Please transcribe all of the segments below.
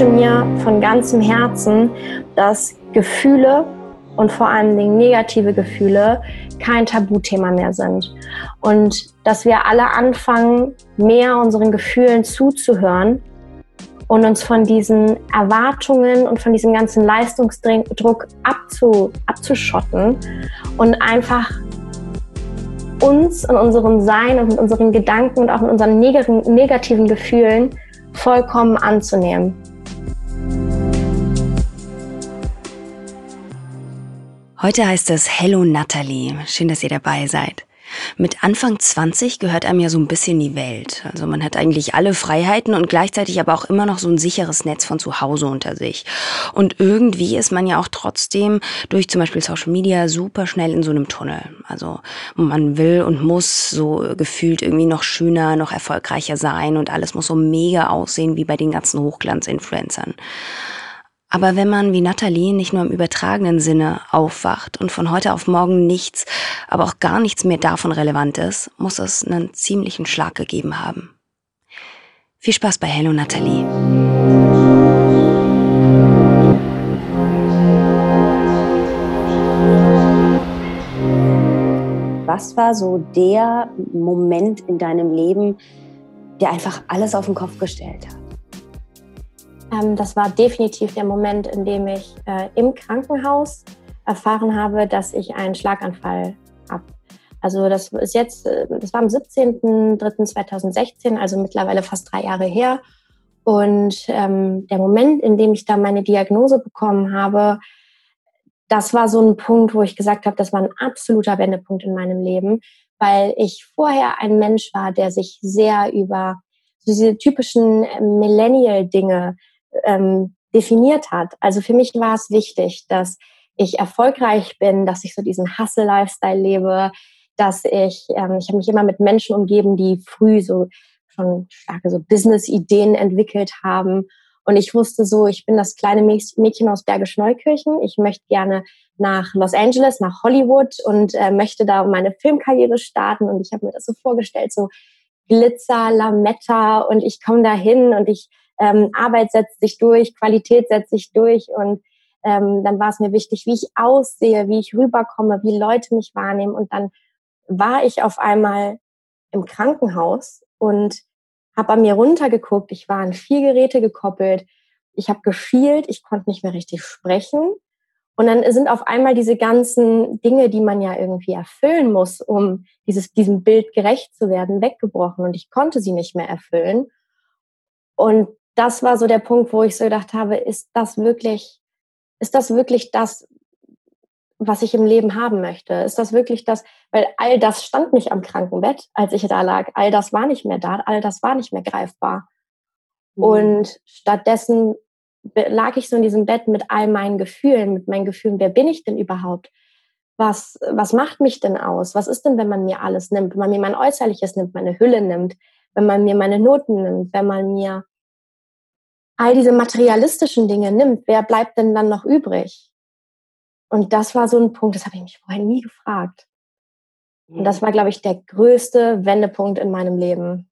wünsche mir von ganzem Herzen, dass Gefühle und vor allen Dingen negative Gefühle kein Tabuthema mehr sind. Und dass wir alle anfangen, mehr unseren Gefühlen zuzuhören und uns von diesen Erwartungen und von diesem ganzen Leistungsdruck abzu, abzuschotten und einfach uns in unserem Sein und mit unseren Gedanken und auch mit unseren negativen Gefühlen vollkommen anzunehmen. Heute heißt es Hello Natalie. Schön, dass ihr dabei seid. Mit Anfang 20 gehört einem ja so ein bisschen die Welt. Also man hat eigentlich alle Freiheiten und gleichzeitig aber auch immer noch so ein sicheres Netz von zu Hause unter sich. Und irgendwie ist man ja auch trotzdem durch zum Beispiel Social Media super schnell in so einem Tunnel. Also man will und muss so gefühlt irgendwie noch schöner, noch erfolgreicher sein und alles muss so mega aussehen wie bei den ganzen Hochglanz-Influencern. Aber wenn man wie Nathalie nicht nur im übertragenen Sinne aufwacht und von heute auf morgen nichts, aber auch gar nichts mehr davon relevant ist, muss es einen ziemlichen Schlag gegeben haben. Viel Spaß bei Hello Nathalie. Was war so der Moment in deinem Leben, der einfach alles auf den Kopf gestellt hat? Ähm, das war definitiv der Moment, in dem ich äh, im Krankenhaus erfahren habe, dass ich einen Schlaganfall habe. Also das ist jetzt, äh, das war am 17.03.2016, also mittlerweile fast drei Jahre her. Und ähm, der Moment, in dem ich da meine Diagnose bekommen habe, das war so ein Punkt, wo ich gesagt habe, das war ein absoluter Wendepunkt in meinem Leben, weil ich vorher ein Mensch war, der sich sehr über diese typischen äh, Millennial-Dinge ähm, definiert hat. Also für mich war es wichtig, dass ich erfolgreich bin, dass ich so diesen Hustle-Lifestyle lebe, dass ich, ähm, ich habe mich immer mit Menschen umgeben, die früh so schon starke so Business-Ideen entwickelt haben. Und ich wusste so, ich bin das kleine Mädchen aus Bergisch Neukirchen. Ich möchte gerne nach Los Angeles, nach Hollywood und äh, möchte da meine Filmkarriere starten. Und ich habe mir das so vorgestellt, so Glitzer, Lametta und ich komme da hin und ich ähm, Arbeit setzt sich durch, Qualität setzt sich durch und ähm, dann war es mir wichtig, wie ich aussehe, wie ich rüberkomme, wie Leute mich wahrnehmen und dann war ich auf einmal im Krankenhaus und habe an mir runtergeguckt. Ich war an vier Geräte gekoppelt. Ich habe geschielt, ich konnte nicht mehr richtig sprechen. Und dann sind auf einmal diese ganzen Dinge, die man ja irgendwie erfüllen muss, um dieses, diesem Bild gerecht zu werden, weggebrochen. Und ich konnte sie nicht mehr erfüllen. Und das war so der Punkt, wo ich so gedacht habe, ist das wirklich, ist das wirklich das, was ich im Leben haben möchte? Ist das wirklich das, weil all das stand nicht am Krankenbett, als ich da lag. All das war nicht mehr da, all das war nicht mehr greifbar. Mhm. Und stattdessen lag ich so in diesem Bett mit all meinen Gefühlen, mit meinen Gefühlen, wer bin ich denn überhaupt? Was, was macht mich denn aus? Was ist denn, wenn man mir alles nimmt? Wenn man mir mein Äußerliches nimmt, meine Hülle nimmt, wenn man mir meine Noten nimmt, wenn man mir all diese materialistischen Dinge nimmt, wer bleibt denn dann noch übrig? Und das war so ein Punkt, das habe ich mich vorher nie gefragt. Und das war, glaube ich, der größte Wendepunkt in meinem Leben.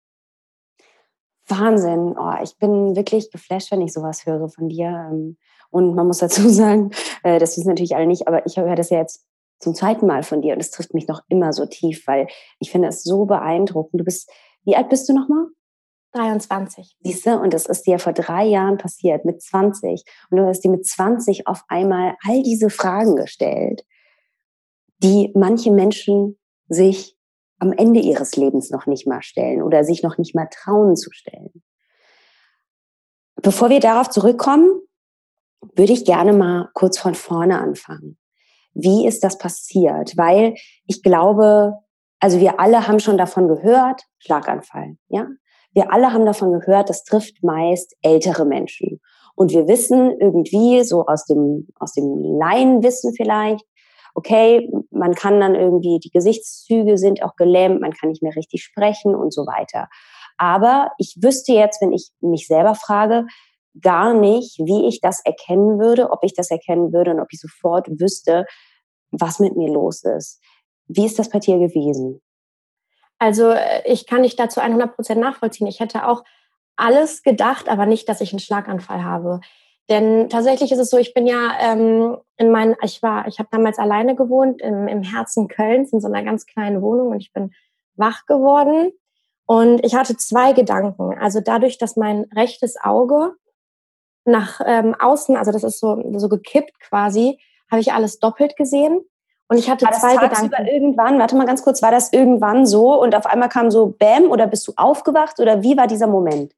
Wahnsinn. Oh, ich bin wirklich geflasht, wenn ich sowas höre von dir. Ähm, und man muss dazu sagen, äh, das wissen natürlich alle nicht, aber ich höre das ja jetzt zum zweiten Mal von dir und es trifft mich noch immer so tief, weil ich finde es so beeindruckend. Du bist, wie alt bist du nochmal? 23. Siehst du, und das ist dir vor drei Jahren passiert, mit 20. Und du hast dir mit 20 auf einmal all diese Fragen gestellt, die manche Menschen sich am Ende ihres Lebens noch nicht mal stellen oder sich noch nicht mal trauen zu stellen. Bevor wir darauf zurückkommen, würde ich gerne mal kurz von vorne anfangen. Wie ist das passiert? Weil ich glaube, also wir alle haben schon davon gehört, Schlaganfall, ja? Wir alle haben davon gehört, das trifft meist ältere Menschen. Und wir wissen irgendwie, so aus dem, aus dem Laienwissen vielleicht, okay, man kann dann irgendwie, die Gesichtszüge sind auch gelähmt, man kann nicht mehr richtig sprechen und so weiter. Aber ich wüsste jetzt, wenn ich mich selber frage, gar nicht, wie ich das erkennen würde, ob ich das erkennen würde und ob ich sofort wüsste, was mit mir los ist. Wie ist das bei dir gewesen? Also äh, ich kann dich dazu 100 Prozent nachvollziehen. Ich hätte auch alles gedacht, aber nicht, dass ich einen Schlaganfall habe. Denn tatsächlich ist es so, ich bin ja ähm, in meinen, ich war, ich habe damals alleine gewohnt im, im Herzen Kölns in so einer ganz kleinen Wohnung und ich bin wach geworden und ich hatte zwei Gedanken. Also dadurch, dass mein rechtes Auge nach ähm, außen, also das ist so, so gekippt quasi, habe ich alles doppelt gesehen. Und ich hatte war das zwei Gedanken. irgendwann, warte mal ganz kurz, war das irgendwann so und auf einmal kam so Bäm oder bist du aufgewacht oder wie war dieser Moment?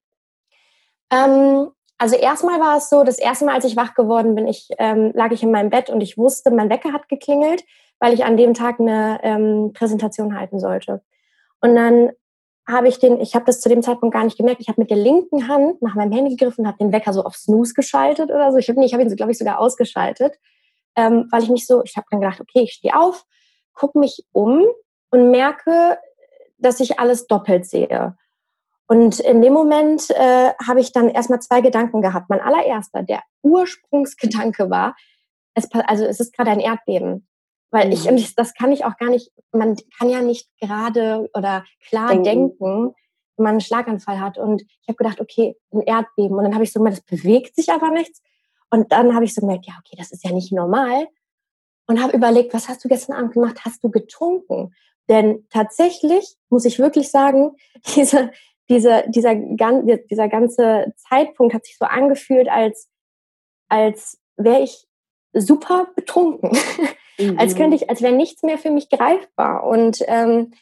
Ähm, also erstmal war es so, das erste Mal, als ich wach geworden bin, ich ähm, lag ich in meinem Bett und ich wusste, mein Wecker hat geklingelt, weil ich an dem Tag eine ähm, Präsentation halten sollte. Und dann habe ich den, ich habe das zu dem Zeitpunkt gar nicht gemerkt, ich habe mit der linken Hand nach meinem Handy gegriffen und habe den Wecker so auf Snooze geschaltet oder so. Ich habe ich hab ihn, glaube ich, sogar ausgeschaltet, ähm, weil ich mich so, ich habe dann gedacht, okay, ich stehe auf, gucke mich um und merke, dass ich alles doppelt sehe. Und in dem Moment äh, habe ich dann erstmal zwei Gedanken gehabt. Mein allererster, der Ursprungsgedanke war, es, also es ist gerade ein Erdbeben. Weil ich, Mhm. und ich, das kann ich auch gar nicht, man kann ja nicht gerade oder klar Denken. denken, wenn man einen Schlaganfall hat. Und ich habe gedacht, okay, ein Erdbeben. Und dann habe ich so es bewegt sich aber nichts. Und dann habe ich so gemerkt, ja, okay, das ist ja nicht normal. Und habe überlegt, was hast du gestern Abend gemacht? Hast du getrunken? Denn tatsächlich muss ich wirklich sagen, diese, diese, dieser, dieser ganze Zeitpunkt hat sich so angefühlt, als, als wäre ich super betrunken. als Mhm. könnte ich, als wäre nichts mehr für mich greifbar. Und ähm,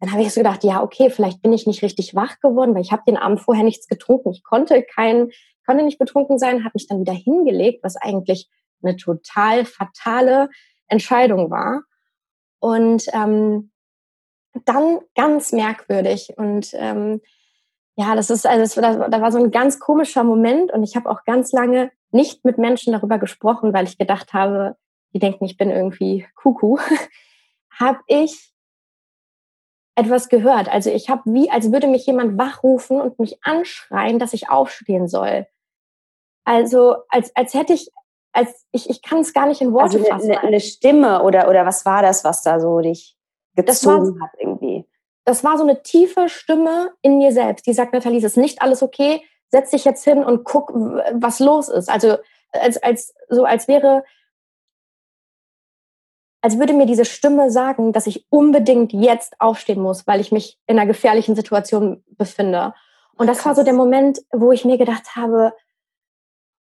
dann habe ich so gedacht, ja, okay, vielleicht bin ich nicht richtig wach geworden, weil ich habe den Abend vorher nichts getrunken. Ich konnte kein, konnte nicht betrunken sein, habe mich dann wieder hingelegt, was eigentlich eine total fatale Entscheidung war. Und ähm, dann ganz merkwürdig. Und ähm, ja, das ist, also das, war- da war so ein ganz komischer Moment und ich habe auch ganz lange nicht mit Menschen darüber gesprochen, weil ich gedacht habe, die denken, ich bin irgendwie Kuckuck, habe ich etwas gehört. Also ich habe wie, als würde mich jemand wachrufen und mich anschreien, dass ich aufstehen soll. Also als, als hätte ich, als ich, ich kann es gar nicht in Worte Also eine, fassen. eine, eine Stimme oder, oder was war das, was da so dich Das war- gezogen hat irgendwie? das war so eine tiefe Stimme in mir selbst, die sagt, Nathalie, es ist nicht alles okay, setz dich jetzt hin und guck, was los ist. Also als, als, so als wäre, als würde mir diese Stimme sagen, dass ich unbedingt jetzt aufstehen muss, weil ich mich in einer gefährlichen Situation befinde. Und das war so Krass. der Moment, wo ich mir gedacht habe,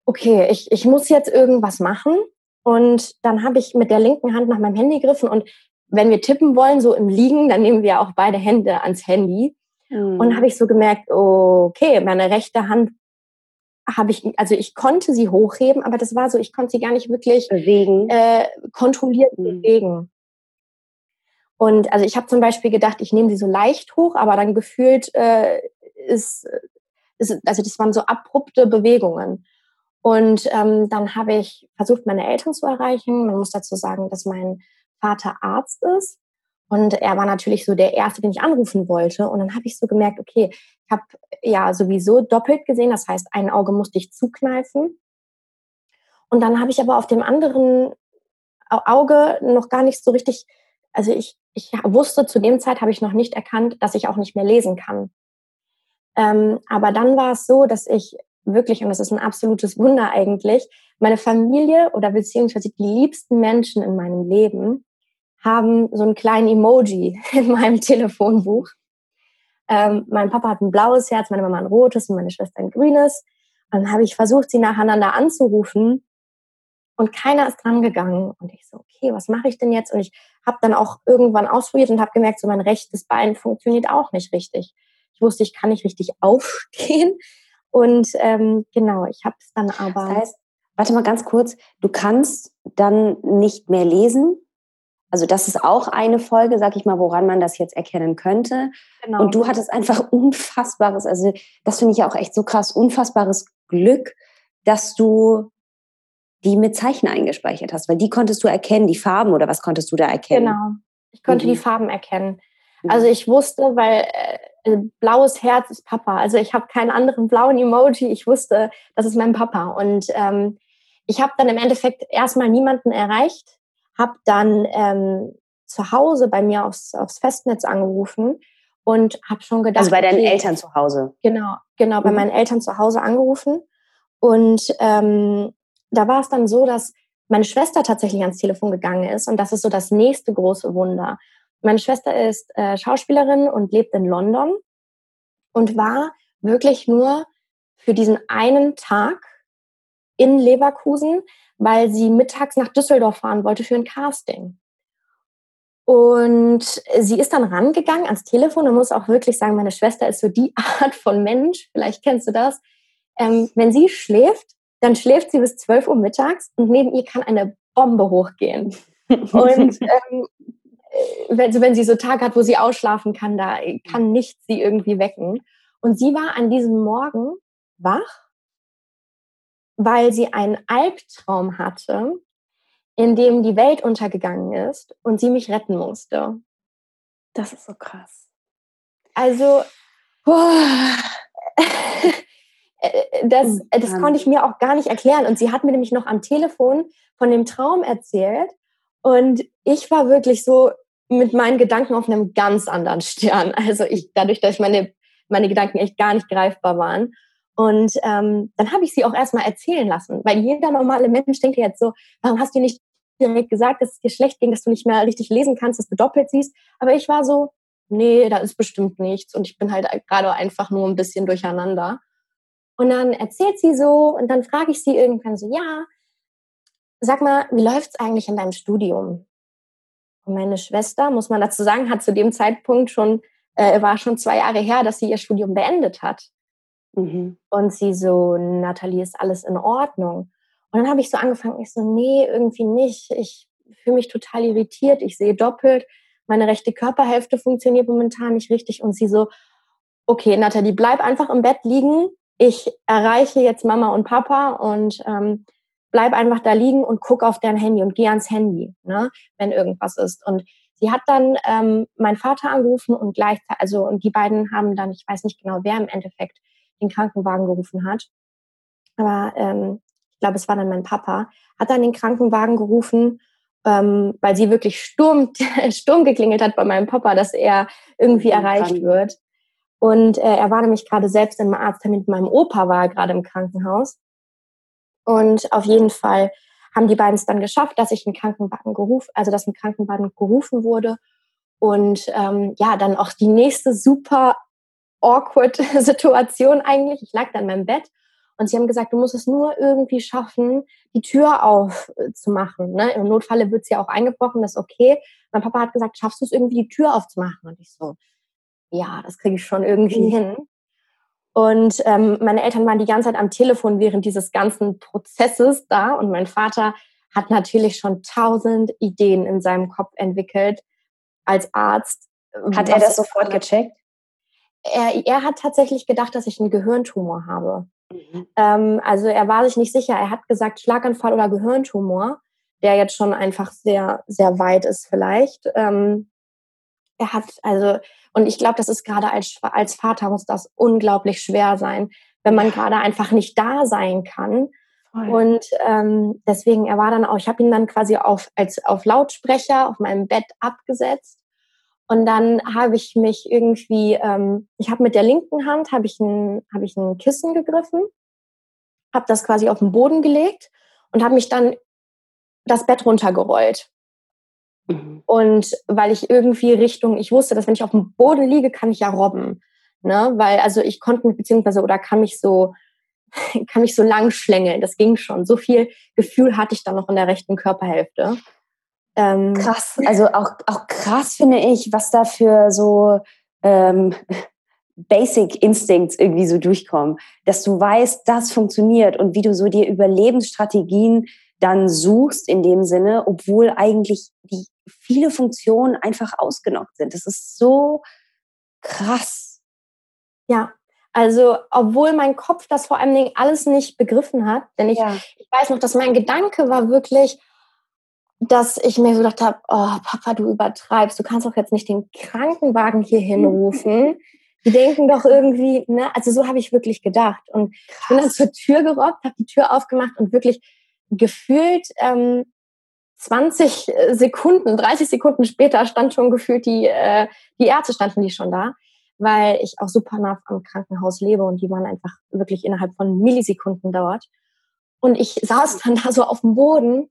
okay, ich, ich muss jetzt irgendwas machen. Und dann habe ich mit der linken Hand nach meinem Handy gegriffen und wenn wir tippen wollen, so im Liegen, dann nehmen wir auch beide Hände ans Handy. Mhm. Und habe ich so gemerkt, okay, meine rechte Hand habe ich, also ich konnte sie hochheben, aber das war so, ich konnte sie gar nicht wirklich bewegen. äh, kontrolliert Mhm. bewegen. Und also ich habe zum Beispiel gedacht, ich nehme sie so leicht hoch, aber dann gefühlt äh, ist, ist, also das waren so abrupte Bewegungen. Und ähm, dann habe ich versucht, meine Eltern zu erreichen. Man muss dazu sagen, dass mein Vater Arzt ist. Und er war natürlich so der Erste, den ich anrufen wollte. Und dann habe ich so gemerkt, okay, ich habe ja sowieso doppelt gesehen. Das heißt, ein Auge musste ich zukneifen. Und dann habe ich aber auf dem anderen Au- Auge noch gar nicht so richtig, also ich, ich wusste zu dem Zeit, habe ich noch nicht erkannt, dass ich auch nicht mehr lesen kann. Ähm, aber dann war es so, dass ich wirklich, und das ist ein absolutes Wunder eigentlich, meine Familie oder beziehungsweise die liebsten Menschen in meinem Leben haben so einen kleinen Emoji in meinem Telefonbuch. Ähm, mein Papa hat ein blaues Herz, meine Mama ein rotes und meine Schwester ein grünes. Und dann habe ich versucht, sie nacheinander anzurufen und keiner ist dran gegangen. Und ich so, okay, was mache ich denn jetzt? Und ich habe dann auch irgendwann ausprobiert und habe gemerkt, so mein rechtes Bein funktioniert auch nicht richtig. Ich wusste, ich kann nicht richtig aufstehen. Und ähm, genau, ich habe es dann aber. Das heißt, warte mal ganz kurz, du kannst dann nicht mehr lesen. Also das ist auch eine Folge, sag ich mal, woran man das jetzt erkennen könnte. genau. Und du hattest einfach unfassbares, also das finde ich ja auch echt so krass, unfassbares Glück, dass du die mit Zeichen eingespeichert hast, weil die konntest du erkennen, die Farben oder was konntest du da erkennen? Genau. Ich konnte Mhm. die Farben erkennen. Mhm. Also ich wusste, weil äh, blaues Herz ist Papa. Also ich habe keinen anderen blauen Emoji. Ich wusste, das ist mein Papa. Und ähm, ich habe dann im Endeffekt erstmal niemanden erreicht, habe dann ähm, zu Hause bei mir aufs, aufs Festnetz angerufen und habe schon gedacht. Also bei deinen okay, Eltern zu Hause. Genau, genau, bei mhm. meinen Eltern zu Hause angerufen. Und ähm, da war es dann so, dass meine Schwester tatsächlich ans Telefon gegangen ist. Und das ist so das nächste große Wunder. Meine Schwester ist äh, Schauspielerin und lebt in London und war wirklich nur für diesen einen Tag in Leverkusen, weil sie mittags nach Düsseldorf fahren wollte für ein Casting. Und sie ist dann rangegangen ans Telefon und muss auch wirklich sagen, meine Schwester ist so die Art von Mensch, vielleicht kennst du das. Ähm, wenn sie schläft, dann schläft sie bis 12 Uhr mittags und neben ihr kann eine Bombe hochgehen. Und ähm, wenn, wenn sie so Tag hat, wo sie ausschlafen kann, da kann nichts sie irgendwie wecken. Und sie war an diesem Morgen wach, weil sie einen Albtraum hatte, in dem die Welt untergegangen ist und sie mich retten musste. Das ist so krass. Also, das, das konnte ich mir auch gar nicht erklären. Und sie hat mir nämlich noch am Telefon von dem Traum erzählt. Und ich war wirklich so mit meinen Gedanken auf einem ganz anderen Stern. Also ich, dadurch, dass meine, meine Gedanken echt gar nicht greifbar waren. Und ähm, dann habe ich sie auch erstmal erzählen lassen, weil jeder normale Mensch denkt jetzt so, warum hast du nicht direkt gesagt, dass es dir schlecht ging, dass du nicht mehr richtig lesen kannst, dass du doppelt siehst. Aber ich war so, nee, da ist bestimmt nichts. Und ich bin halt gerade einfach nur ein bisschen durcheinander. Und dann erzählt sie so und dann frage ich sie irgendwann so, ja, sag mal, wie läuft's eigentlich in deinem Studium? Und meine Schwester, muss man dazu sagen, hat zu dem Zeitpunkt schon, äh, war schon zwei Jahre her, dass sie ihr Studium beendet hat. Mhm. Und sie so, Nathalie, ist alles in Ordnung? Und dann habe ich so angefangen, ich so, nee, irgendwie nicht. Ich fühle mich total irritiert, ich sehe doppelt, meine rechte Körperhälfte funktioniert momentan nicht richtig. Und sie so, okay, Nathalie, bleib einfach im Bett liegen. Ich erreiche jetzt Mama und Papa und ähm, bleib einfach da liegen und guck auf dein Handy und geh ans Handy, ne, wenn irgendwas ist. Und sie hat dann ähm, meinen Vater angerufen und gleichzeitig, also und die beiden haben dann, ich weiß nicht genau, wer im Endeffekt den Krankenwagen gerufen hat, aber ähm, ich glaube, es war dann mein Papa, hat dann den Krankenwagen gerufen, ähm, weil sie wirklich Sturm, Sturm geklingelt hat bei meinem Papa, dass er irgendwie mhm, erreicht wird. Und äh, er war nämlich gerade selbst im Arzttermin mit meinem Opa, war er gerade im Krankenhaus. Und auf jeden Fall haben die beiden es dann geschafft, dass ich einen Krankenwagen gerufen, also dass ein Krankenwagen gerufen wurde. Und ähm, ja, dann auch die nächste super awkward Situation eigentlich. Ich lag dann in meinem Bett und sie haben gesagt, du musst es nur irgendwie schaffen, die Tür aufzumachen. Ne? Im Notfalle wird sie ja auch eingebrochen, das ist okay. Mein Papa hat gesagt, schaffst du es irgendwie, die Tür aufzumachen? Und ich so, ja, das kriege ich schon irgendwie mhm. hin. Und ähm, meine Eltern waren die ganze Zeit am Telefon während dieses ganzen Prozesses da. Und mein Vater hat natürlich schon tausend Ideen in seinem Kopf entwickelt als Arzt. Hat er das sofort gecheckt? Er, er hat tatsächlich gedacht, dass ich einen Gehirntumor habe. Mhm. Ähm, also er war sich nicht sicher. Er hat gesagt Schlaganfall oder Gehirntumor, der jetzt schon einfach sehr, sehr weit ist vielleicht. Ähm, er hat also, und ich glaube, das ist gerade als, als Vater muss das unglaublich schwer sein, wenn man gerade einfach nicht da sein kann. Voll. Und ähm, deswegen, er war dann auch, ich habe ihn dann quasi auf, als, auf Lautsprecher auf meinem Bett abgesetzt und dann habe ich mich irgendwie, ähm, ich habe mit der linken Hand habe ich ein, habe ich ein Kissen gegriffen, habe das quasi auf den Boden gelegt und habe mich dann das Bett runtergerollt. Mhm. Und weil ich irgendwie Richtung, ich wusste, dass wenn ich auf dem Boden liege, kann ich ja robben. Ne? Weil, also ich konnte mich beziehungsweise oder kann mich so, kann mich so lang schlängeln. Das ging schon. So viel Gefühl hatte ich dann noch in der rechten Körperhälfte. Ähm, krass, also auch, auch krass finde ich, was da für so ähm, Basic Instincts irgendwie so durchkommen, dass du weißt, das funktioniert und wie du so dir Überlebensstrategien dann suchst in dem Sinne, obwohl eigentlich die viele Funktionen einfach ausgenockt sind. Das ist so krass. Ja, also, obwohl mein Kopf das vor allen Dingen alles nicht begriffen hat, denn ich, ja. ich weiß noch, dass mein Gedanke war wirklich, dass ich mir so gedacht habe, oh Papa, du übertreibst, du kannst doch jetzt nicht den Krankenwagen hier hinrufen. Die denken doch irgendwie, ne? Also so habe ich wirklich gedacht. Und Krass. bin dann zur Tür gerobbt, habe die Tür aufgemacht und wirklich gefühlt ähm, 20 Sekunden, 30 Sekunden später stand schon gefühlt die, äh, die Ärzte standen die schon da. weil ich auch super nah am Krankenhaus lebe und die waren einfach wirklich innerhalb von Millisekunden dort. Und ich saß dann da so auf dem Boden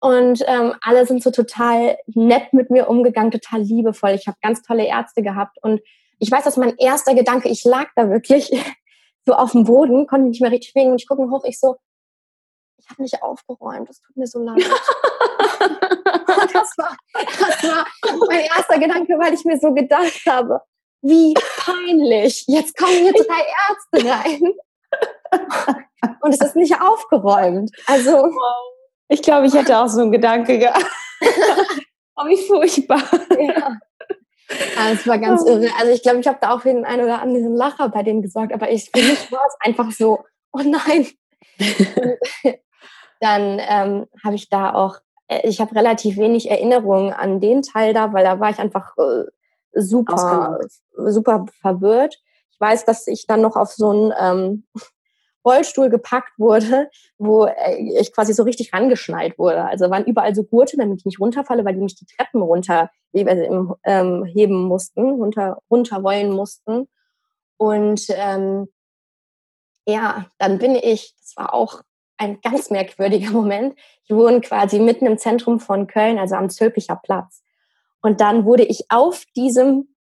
und ähm, alle sind so total nett mit mir umgegangen, total liebevoll. Ich habe ganz tolle Ärzte gehabt und ich weiß, dass mein erster Gedanke, ich lag da wirklich so auf dem Boden, konnte nicht mehr richtig schwingen und ich gucke hoch, ich so, ich habe nicht aufgeräumt, das tut mir so leid. das, war, das war mein erster Gedanke, weil ich mir so gedacht habe, wie peinlich, jetzt kommen hier drei Ärzte rein und es ist nicht aufgeräumt. Also ich glaube, ich hätte auch so einen Gedanke gehabt. oh, wie furchtbar. Ja. Also, es war ganz irre. Also ich glaube, ich habe da auch für den einen oder anderen Lacher bei denen gesorgt, aber ich, für mich war es einfach so, oh nein. Dann ähm, habe ich da auch, äh, ich habe relativ wenig Erinnerungen an den Teil da, weil da war ich einfach äh, super, super verwirrt. Ich weiß, dass ich dann noch auf so einen ähm, Rollstuhl gepackt wurde, wo äh, ich quasi so richtig rangeschnallt wurde. Also waren überall so Gurte, damit ich nicht runterfalle, weil die mich die Treppen runter also, ähm, heben mussten, runter, runter wollen mussten. Und ähm, ja, dann bin ich, das war auch ein ganz merkwürdiger Moment. Ich wohne quasi mitten im Zentrum von Köln, also am Zülpicher Platz. Und dann wurde ich auf diesem,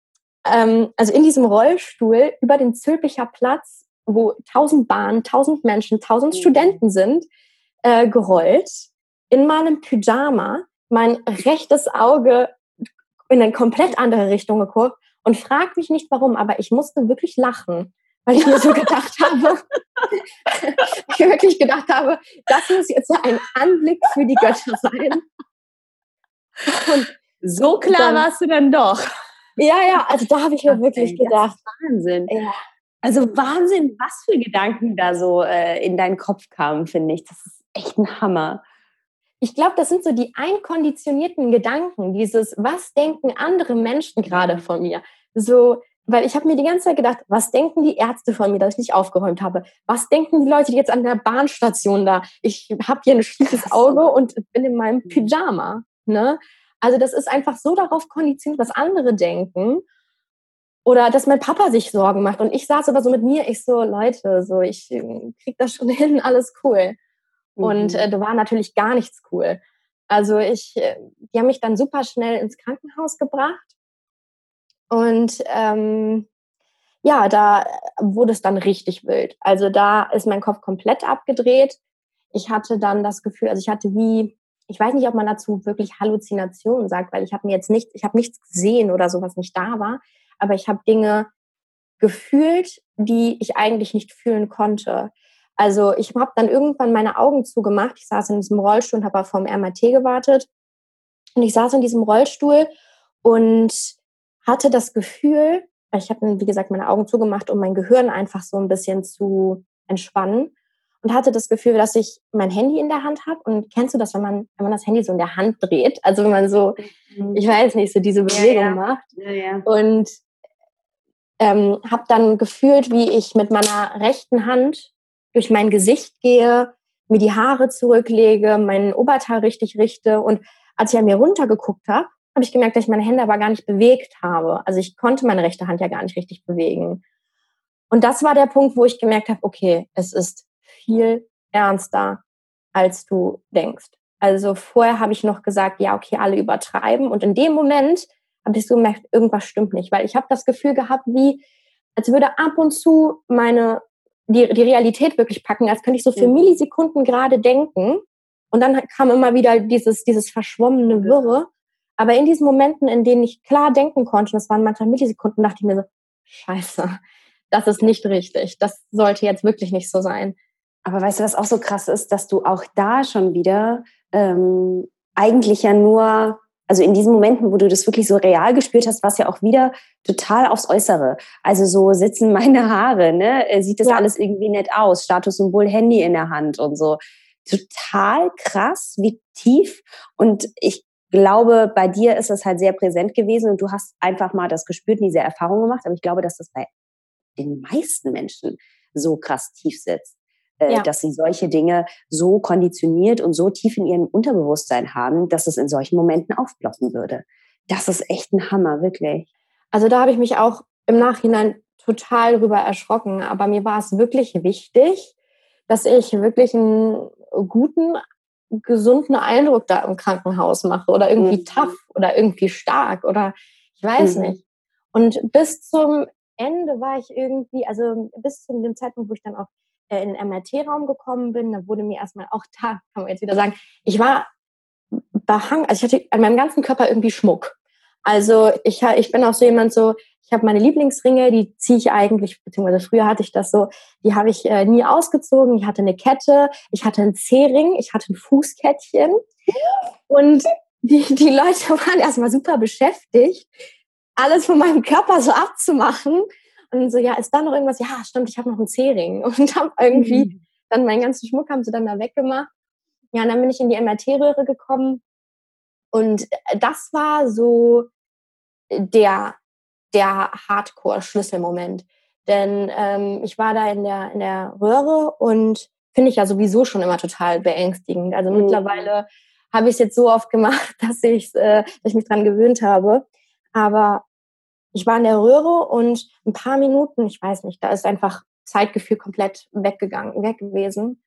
ähm, also in diesem Rollstuhl über den Zülpicher Platz, wo tausend Bahnen, tausend Menschen, tausend mhm. Studenten sind, äh, gerollt, in meinem Pyjama, mein rechtes Auge in eine komplett andere Richtung geguckt und frag mich nicht warum, aber ich musste wirklich lachen weil ich mir so gedacht habe, ich wirklich gedacht habe, das muss jetzt ein Anblick für die Götter sein. Und so klar dann, warst du dann doch. Ja, ja, also da habe ich mir wirklich gedacht. Wahnsinn. Ja. Also Wahnsinn, was für Gedanken da so äh, in deinen Kopf kamen, finde ich. Das ist echt ein Hammer. Ich glaube, das sind so die einkonditionierten Gedanken, dieses, was denken andere Menschen gerade von mir? So, weil ich habe mir die ganze Zeit gedacht, was denken die Ärzte von mir, dass ich nicht aufgeräumt habe? Was denken die Leute die jetzt an der Bahnstation da? Ich habe hier ein schiefes Auge und bin in meinem mhm. Pyjama. Ne? Also das ist einfach so darauf konditioniert, was andere denken. Oder dass mein Papa sich Sorgen macht. Und ich saß aber so mit mir, ich so, Leute, so ich äh, krieg das schon hin, alles cool. Mhm. Und äh, da war natürlich gar nichts cool. Also ich, äh, die haben mich dann super schnell ins Krankenhaus gebracht und ähm, ja, da wurde es dann richtig wild. Also da ist mein Kopf komplett abgedreht. Ich hatte dann das Gefühl, also ich hatte wie, ich weiß nicht, ob man dazu wirklich Halluzinationen sagt, weil ich habe mir jetzt nicht, ich habe nichts gesehen oder so, was nicht da war, aber ich habe Dinge gefühlt, die ich eigentlich nicht fühlen konnte. Also ich habe dann irgendwann meine Augen zugemacht. Ich saß in diesem Rollstuhl und habe vom MRT gewartet. Und ich saß in diesem Rollstuhl und hatte das Gefühl, ich habe, wie gesagt, meine Augen zugemacht, um mein Gehirn einfach so ein bisschen zu entspannen und hatte das Gefühl, dass ich mein Handy in der Hand habe. Und kennst du das, wenn man, wenn man das Handy so in der Hand dreht? Also wenn man so, mhm. ich weiß nicht, so diese Bewegung ja, ja. macht. Ja, und ähm, habe dann gefühlt, wie ich mit meiner rechten Hand durch mein Gesicht gehe, mir die Haare zurücklege, meinen Oberteil richtig richte. Und als ich an mir runtergeguckt habe, habe ich gemerkt, dass ich meine Hände aber gar nicht bewegt habe. Also ich konnte meine rechte Hand ja gar nicht richtig bewegen. Und das war der Punkt, wo ich gemerkt habe, okay, es ist viel ernster, als du denkst. Also vorher habe ich noch gesagt, ja, okay, alle übertreiben. Und in dem Moment habe ich so gemerkt, irgendwas stimmt nicht, weil ich habe das Gefühl gehabt, wie, als würde ab und zu meine, die, die Realität wirklich packen, als könnte ich so für. Millisekunden gerade denken. Und dann kam immer wieder dieses, dieses verschwommene Wirre. Aber in diesen Momenten, in denen ich klar denken konnte, das waren manchmal Millisekunden, dachte ich mir so, scheiße, das ist nicht richtig. Das sollte jetzt wirklich nicht so sein. Aber weißt du, was auch so krass ist, dass du auch da schon wieder ähm, eigentlich ja nur, also in diesen Momenten, wo du das wirklich so real gespürt hast, war es ja auch wieder total aufs Äußere. Also so sitzen meine Haare, ne? Äh, sieht das ja. alles irgendwie nett aus? Statussymbol Handy in der Hand und so. Total krass, wie tief. Und ich glaube, bei dir ist es halt sehr präsent gewesen und du hast einfach mal das gespürt und diese Erfahrung gemacht. Aber ich glaube, dass das bei den meisten Menschen so krass tief sitzt. Äh, ja. Dass sie solche Dinge so konditioniert und so tief in ihrem Unterbewusstsein haben, dass es in solchen Momenten aufploppen würde. Das ist echt ein Hammer, wirklich. Also da habe ich mich auch im Nachhinein total drüber erschrocken, aber mir war es wirklich wichtig, dass ich wirklich einen guten, gesunden Eindruck da im Krankenhaus mache oder irgendwie mhm. tough oder irgendwie stark oder ich weiß mhm. nicht. Und bis zum Ende war ich irgendwie, also bis zu dem Zeitpunkt, wo ich dann auch äh, in den MRT-Raum gekommen bin, da wurde mir erstmal auch da, kann man jetzt wieder sagen, ich war behangen, also ich hatte an meinem ganzen Körper irgendwie Schmuck. Also ich, ich bin auch so jemand so, ich habe meine Lieblingsringe, die ziehe ich eigentlich, beziehungsweise früher hatte ich das so, die habe ich äh, nie ausgezogen. Ich hatte eine Kette, ich hatte einen C-Ring, ich hatte ein Fußkettchen. Und die, die Leute waren erstmal super beschäftigt, alles von meinem Körper so abzumachen. Und so, ja, ist da noch irgendwas? Ja, stimmt, ich habe noch einen C-Ring. Und habe irgendwie mhm. dann meinen ganzen Schmuck haben sie dann da weggemacht. Ja, und dann bin ich in die MRT-Röhre gekommen. Und äh, das war so der, der Hardcore-Schlüsselmoment. Denn ähm, ich war da in der, in der Röhre und finde ich ja sowieso schon immer total beängstigend. Also mhm. mittlerweile habe ich es jetzt so oft gemacht, dass, ich's, äh, dass ich mich dran gewöhnt habe. Aber ich war in der Röhre und ein paar Minuten, ich weiß nicht, da ist einfach Zeitgefühl komplett weggegangen, weg gewesen.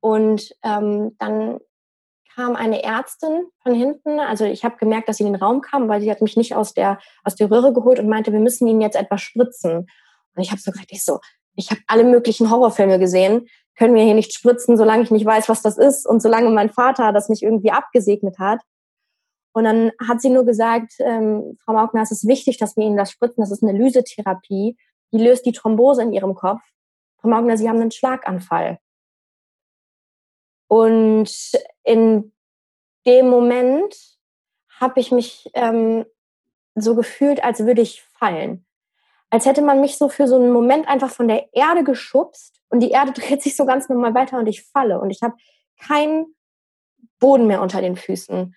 Und ähm, dann kam eine Ärztin von hinten. Also ich habe gemerkt, dass sie in den Raum kam, weil sie hat mich nicht aus der, aus der Röhre geholt und meinte, wir müssen ihn jetzt etwas spritzen. Und ich habe so gesagt, ich so, ich habe alle möglichen Horrorfilme gesehen, können wir hier nicht spritzen, solange ich nicht weiß, was das ist und solange mein Vater das nicht irgendwie abgesegnet hat. Und dann hat sie nur gesagt, ähm, Frau Maugner, es ist wichtig, dass wir Ihnen das spritzen. Das ist eine Lysetherapie. Die löst die Thrombose in Ihrem Kopf. Frau Maugner, Sie haben einen Schlaganfall. Und in dem Moment habe ich mich ähm, so gefühlt, als würde ich fallen. Als hätte man mich so für so einen Moment einfach von der Erde geschubst und die Erde dreht sich so ganz normal weiter und ich falle und ich habe keinen Boden mehr unter den Füßen.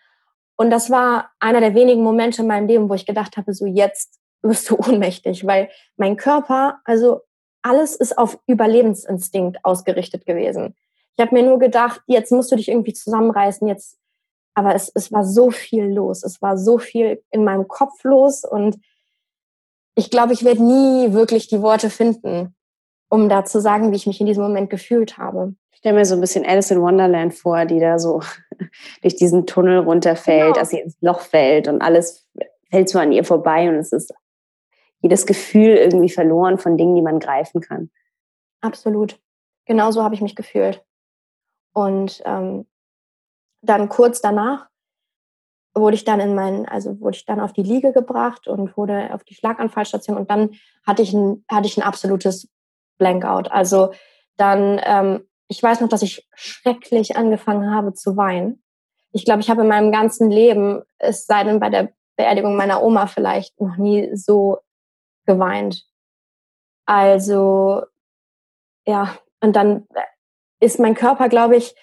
Und das war einer der wenigen Momente in meinem Leben, wo ich gedacht habe, so jetzt wirst du ohnmächtig, weil mein Körper, also alles ist auf Überlebensinstinkt ausgerichtet gewesen. Ich habe mir nur gedacht, jetzt musst du dich irgendwie zusammenreißen, jetzt. Aber es, es war so viel los. Es war so viel in meinem Kopf los und ich glaube, ich werde nie wirklich die Worte finden, um da zu sagen, wie ich mich in diesem Moment gefühlt habe. Ich stelle mir so ein bisschen Alice in Wonderland vor, die da so durch diesen Tunnel runterfällt, genau. dass sie ins Loch fällt und alles fällt so an ihr vorbei und es ist jedes Gefühl irgendwie verloren von Dingen, die man greifen kann. Absolut. Genauso habe ich mich gefühlt. Und ähm, dann kurz danach wurde ich dann in meinen, also wurde ich dann auf die Liege gebracht und wurde auf die Schlaganfallstation und dann hatte ich ein, hatte ich ein absolutes Blankout. Also dann, ähm, ich weiß noch, dass ich schrecklich angefangen habe zu weinen. Ich glaube, ich habe in meinem ganzen Leben, es sei denn bei der Beerdigung meiner Oma vielleicht, noch nie so geweint. Also, ja, und dann ist mein Körper, glaube ich,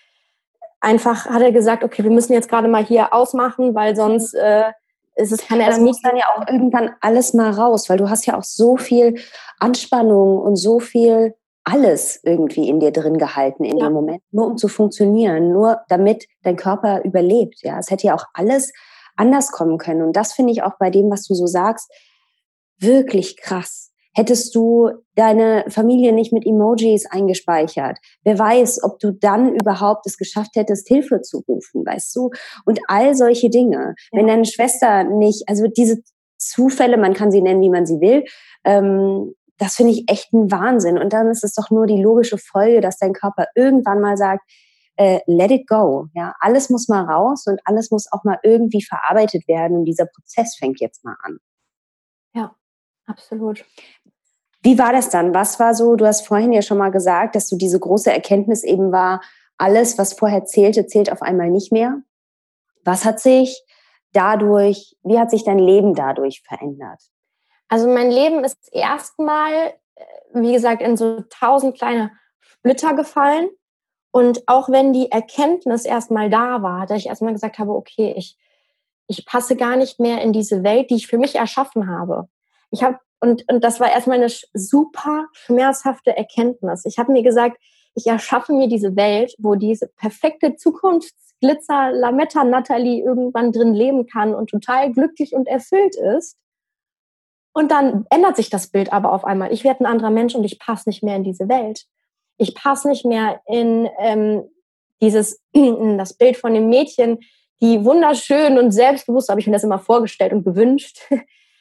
einfach, hat er gesagt, okay, wir müssen jetzt gerade mal hier ausmachen, weil sonst äh, ist es, kann er das muss dann ja auch irgendwann alles mal raus, weil du hast ja auch so viel Anspannung und so viel alles irgendwie in dir drin gehalten in ja. dem Moment, nur um zu funktionieren, nur damit dein Körper überlebt. Ja, es hätte ja auch alles anders kommen können. Und das finde ich auch bei dem, was du so sagst, wirklich krass. Hättest du deine Familie nicht mit Emojis eingespeichert? Wer weiß, ob du dann überhaupt es geschafft hättest, Hilfe zu rufen, weißt du? Und all solche Dinge. Ja. Wenn deine Schwester nicht, also diese Zufälle, man kann sie nennen, wie man sie will, ähm, das finde ich echt ein Wahnsinn. Und dann ist es doch nur die logische Folge, dass dein Körper irgendwann mal sagt, äh, let it go. Ja, alles muss mal raus und alles muss auch mal irgendwie verarbeitet werden. Und dieser Prozess fängt jetzt mal an. Ja, absolut. Wie war das dann? Was war so, du hast vorhin ja schon mal gesagt, dass du diese große Erkenntnis eben war, alles, was vorher zählte, zählt auf einmal nicht mehr. Was hat sich dadurch, wie hat sich dein Leben dadurch verändert? Also mein Leben ist erstmal, äh, wie gesagt, in so tausend kleine Splitter gefallen. Und auch wenn die Erkenntnis erstmal da war, dass ich erstmal gesagt habe, okay, ich, ich passe gar nicht mehr in diese Welt, die ich für mich erschaffen habe. Ich habe und, und das war erstmal eine super schmerzhafte Erkenntnis. Ich habe mir gesagt, ich erschaffe mir diese Welt, wo diese perfekte Zukunftsglitzer Lametta Natalie irgendwann drin leben kann und total glücklich und erfüllt ist. Und dann ändert sich das Bild aber auf einmal. Ich werde ein anderer Mensch und ich passe nicht mehr in diese Welt. Ich passe nicht mehr in ähm, dieses in das Bild von dem Mädchen, die wunderschön und selbstbewusst, habe ich mir das immer vorgestellt und gewünscht,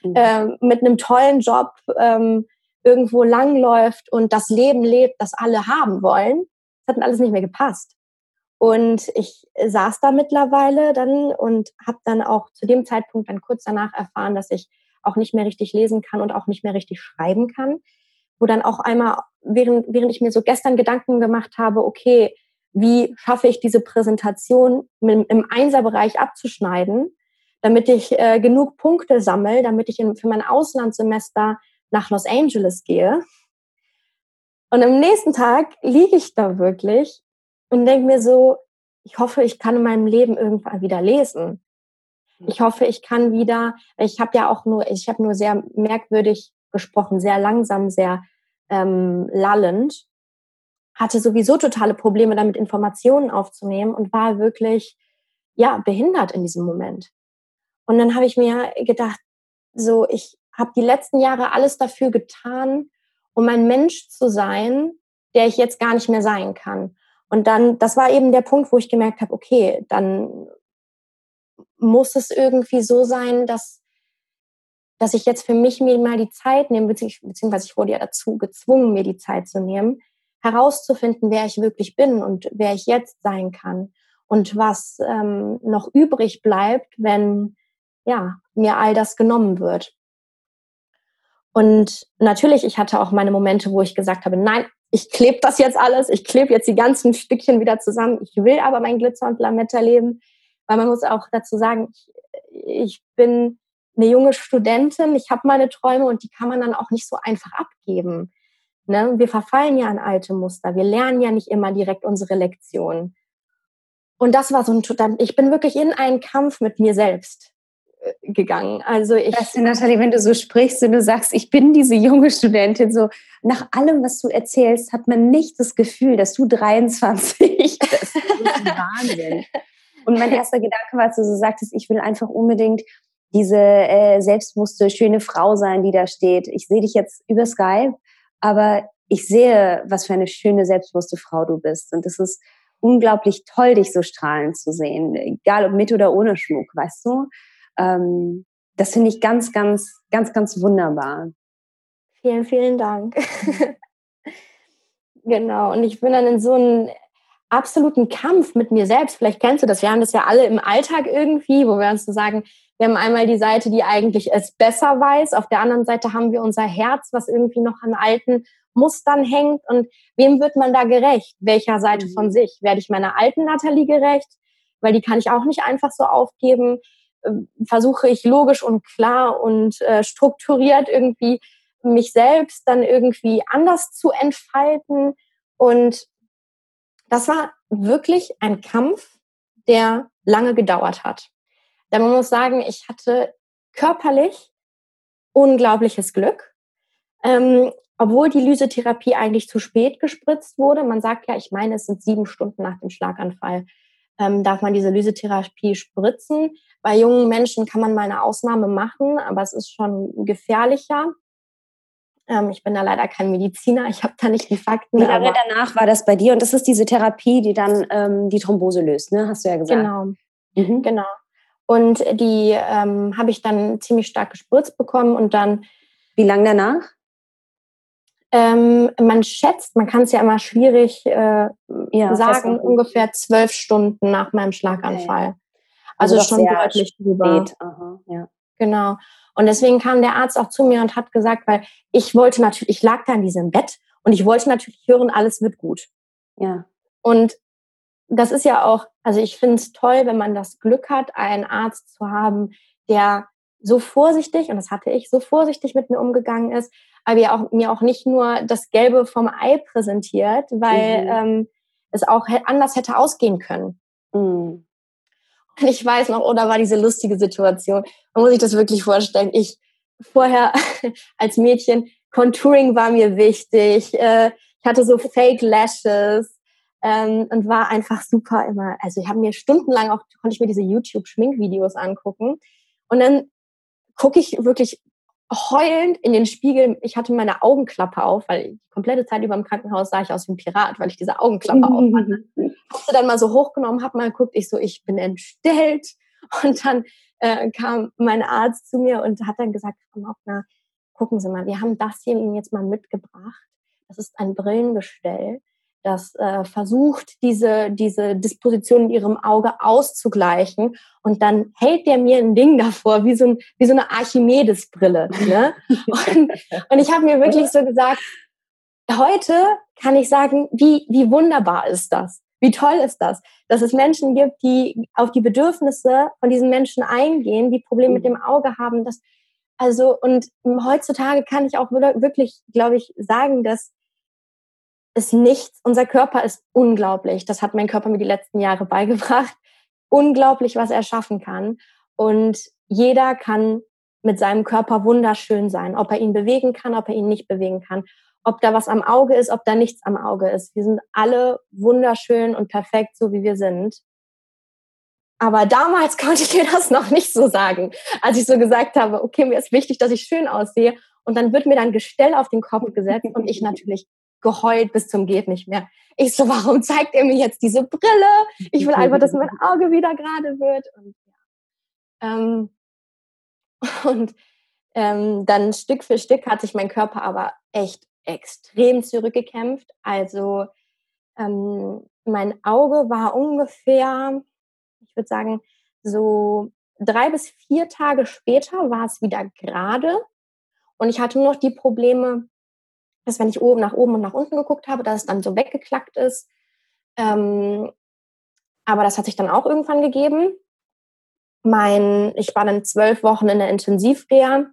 mhm. ähm, mit einem tollen Job ähm, irgendwo langläuft und das Leben lebt, das alle haben wollen. Das hat mir alles nicht mehr gepasst. Und ich saß da mittlerweile dann und habe dann auch zu dem Zeitpunkt dann kurz danach erfahren, dass ich auch nicht mehr richtig lesen kann und auch nicht mehr richtig schreiben kann. Wo dann auch einmal, während, während ich mir so gestern Gedanken gemacht habe, okay, wie schaffe ich diese Präsentation im Einserbereich abzuschneiden, damit ich äh, genug Punkte sammle, damit ich in, für mein Auslandssemester nach Los Angeles gehe. Und am nächsten Tag liege ich da wirklich und denke mir so, ich hoffe, ich kann in meinem Leben irgendwann wieder lesen. Ich hoffe, ich kann wieder, ich habe ja auch nur, ich habe nur sehr merkwürdig gesprochen, sehr langsam, sehr ähm, lallend, hatte sowieso totale Probleme damit, Informationen aufzunehmen und war wirklich, ja, behindert in diesem Moment. Und dann habe ich mir gedacht, so, ich habe die letzten Jahre alles dafür getan, um ein Mensch zu sein, der ich jetzt gar nicht mehr sein kann. Und dann, das war eben der Punkt, wo ich gemerkt habe, okay, dann muss es irgendwie so sein, dass, dass ich jetzt für mich mir mal die Zeit nehme, beziehungsweise ich wurde ja dazu gezwungen, mir die Zeit zu nehmen, herauszufinden, wer ich wirklich bin und wer ich jetzt sein kann und was ähm, noch übrig bleibt, wenn ja mir all das genommen wird. Und natürlich, ich hatte auch meine Momente, wo ich gesagt habe, nein, ich klebe das jetzt alles, ich klebe jetzt die ganzen Stückchen wieder zusammen. Ich will aber mein Glitzer und Lametta leben, weil man muss auch dazu sagen, ich, ich bin eine junge Studentin, ich habe meine Träume und die kann man dann auch nicht so einfach abgeben. Ne? Wir verfallen ja an alte Muster, wir lernen ja nicht immer direkt unsere Lektionen. Und das war so ein, ich bin wirklich in einen Kampf mit mir selbst gegangen. Also ich. Weißt du, Nathalie, wenn du so sprichst und du sagst, ich bin diese junge Studentin, so nach allem, was du erzählst, hat man nicht das Gefühl, dass du 23 bist. Das ist Wahnsinn. Und mein erster Gedanke war, als du so sagtest, ich will einfach unbedingt diese äh, selbstbewusste, schöne Frau sein, die da steht. Ich sehe dich jetzt über Skype, aber ich sehe, was für eine schöne, selbstbewusste Frau du bist. Und es ist unglaublich toll, dich so strahlen zu sehen, egal ob mit oder ohne Schmuck, weißt du? Ähm, das finde ich ganz, ganz, ganz, ganz wunderbar. Vielen, vielen Dank. genau. Und ich bin dann in so einem absoluten Kampf mit mir selbst. Vielleicht kennst du das. Wir haben das ja alle im Alltag irgendwie, wo wir uns so sagen, wir haben einmal die Seite, die eigentlich es besser weiß. Auf der anderen Seite haben wir unser Herz, was irgendwie noch an alten Mustern hängt. Und wem wird man da gerecht? Welcher Seite mhm. von sich? Werde ich meiner alten Nathalie gerecht? Weil die kann ich auch nicht einfach so aufgeben. Ähm, versuche ich logisch und klar und äh, strukturiert irgendwie mich selbst dann irgendwie anders zu entfalten. Und das war wirklich ein Kampf, der lange gedauert hat. Denn man muss sagen, ich hatte körperlich unglaubliches Glück. Ähm, obwohl die Lysetherapie eigentlich zu spät gespritzt wurde. Man sagt ja, ich meine, es sind sieben Stunden nach dem Schlaganfall, ähm, darf man diese Lysetherapie spritzen. Bei jungen Menschen kann man mal eine Ausnahme machen, aber es ist schon gefährlicher. Ähm, ich bin da leider kein Mediziner, ich habe da nicht die Fakten. Wie lange danach war das bei dir? Und das ist diese Therapie, die dann ähm, die Thrombose löst, ne? Hast du ja gesagt. Genau. Mhm. Genau. Und die ähm, habe ich dann ziemlich stark gespritzt bekommen und dann. Wie lange danach? Ähm, man schätzt, man kann es ja immer schwierig äh, ja, sagen, ungefähr zwölf Stunden nach meinem Schlaganfall. Okay. Also, also schon deutlich drüber. Aha, ja. Genau. Und deswegen kam der Arzt auch zu mir und hat gesagt, weil ich wollte natürlich, ich lag da in diesem Bett und ich wollte natürlich hören, alles wird gut. Ja. Und das ist ja auch, also ich finde es toll, wenn man das Glück hat, einen Arzt zu haben, der so vorsichtig, und das hatte ich, so vorsichtig mit mir umgegangen ist, aber ja auch, mir auch nicht nur das Gelbe vom Ei präsentiert, weil mhm. ähm, es auch anders hätte ausgehen können. Mhm. Und ich weiß noch, oder war diese lustige Situation, man muss sich das wirklich vorstellen, ich vorher als Mädchen, Contouring war mir wichtig, äh, ich hatte so Fake Lashes, ähm, und war einfach super immer. Also ich habe mir stundenlang auch konnte ich mir diese YouTube Schminkvideos angucken und dann gucke ich wirklich heulend in den Spiegel. Ich hatte meine Augenklappe auf, weil die komplette Zeit über im Krankenhaus sah ich aus wie ein Pirat, weil ich diese Augenklappe auf hatte. Hab sie dann mal so hochgenommen, hab mal geguckt, ich so, ich bin entstellt. Und dann äh, kam mein Arzt zu mir und hat dann gesagt, Frau Mockner, gucken Sie mal, wir haben das hier Ihnen jetzt mal mitgebracht. Das ist ein Brillengestell das äh, versucht, diese, diese Disposition in ihrem Auge auszugleichen. Und dann hält der mir ein Ding davor, wie so, ein, wie so eine Archimedes-Brille. Ne? und, und ich habe mir wirklich so gesagt, heute kann ich sagen, wie, wie wunderbar ist das? Wie toll ist das, dass es Menschen gibt, die auf die Bedürfnisse von diesen Menschen eingehen, die Probleme mit dem Auge haben. Das, also, und heutzutage kann ich auch wirklich, glaube ich, sagen, dass ist nichts. Unser Körper ist unglaublich. Das hat mein Körper mir die letzten Jahre beigebracht. Unglaublich, was er schaffen kann. Und jeder kann mit seinem Körper wunderschön sein. Ob er ihn bewegen kann, ob er ihn nicht bewegen kann. Ob da was am Auge ist, ob da nichts am Auge ist. Wir sind alle wunderschön und perfekt, so wie wir sind. Aber damals konnte ich mir das noch nicht so sagen, als ich so gesagt habe, okay, mir ist wichtig, dass ich schön aussehe. Und dann wird mir dann Gestell auf den Kopf gesetzt und ich natürlich geheult bis zum geht nicht mehr. Ich so, warum zeigt er mir jetzt diese Brille? Ich will einfach, dass mein Auge wieder gerade wird. Und, ähm, und ähm, dann Stück für Stück hat sich mein Körper aber echt extrem zurückgekämpft. Also ähm, mein Auge war ungefähr, ich würde sagen, so drei bis vier Tage später war es wieder gerade. Und ich hatte nur noch die Probleme, dass wenn ich oben nach oben und nach unten geguckt habe, dass es dann so weggeklackt ist. Ähm, aber das hat sich dann auch irgendwann gegeben. Mein, ich war dann zwölf Wochen in der Intensivreha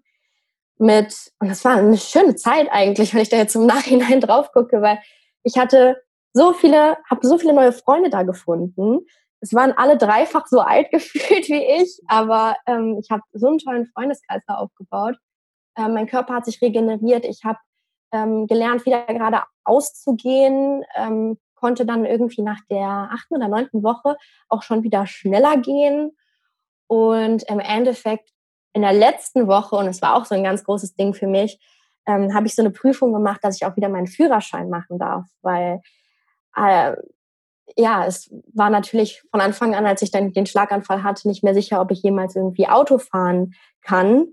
mit, und das war eine schöne Zeit eigentlich, wenn ich da jetzt im Nachhinein drauf gucke, weil ich hatte so viele, habe so viele neue Freunde da gefunden. Es waren alle dreifach so alt gefühlt wie ich, aber ähm, ich habe so einen tollen Freundeskreis da aufgebaut. Ähm, mein Körper hat sich regeneriert. Ich habe ähm, gelernt, wieder gerade auszugehen, ähm, konnte dann irgendwie nach der achten oder neunten Woche auch schon wieder schneller gehen. Und im Endeffekt in der letzten Woche, und es war auch so ein ganz großes Ding für mich, ähm, habe ich so eine Prüfung gemacht, dass ich auch wieder meinen Führerschein machen darf, weil äh, ja, es war natürlich von Anfang an, als ich dann den Schlaganfall hatte, nicht mehr sicher, ob ich jemals irgendwie Auto fahren kann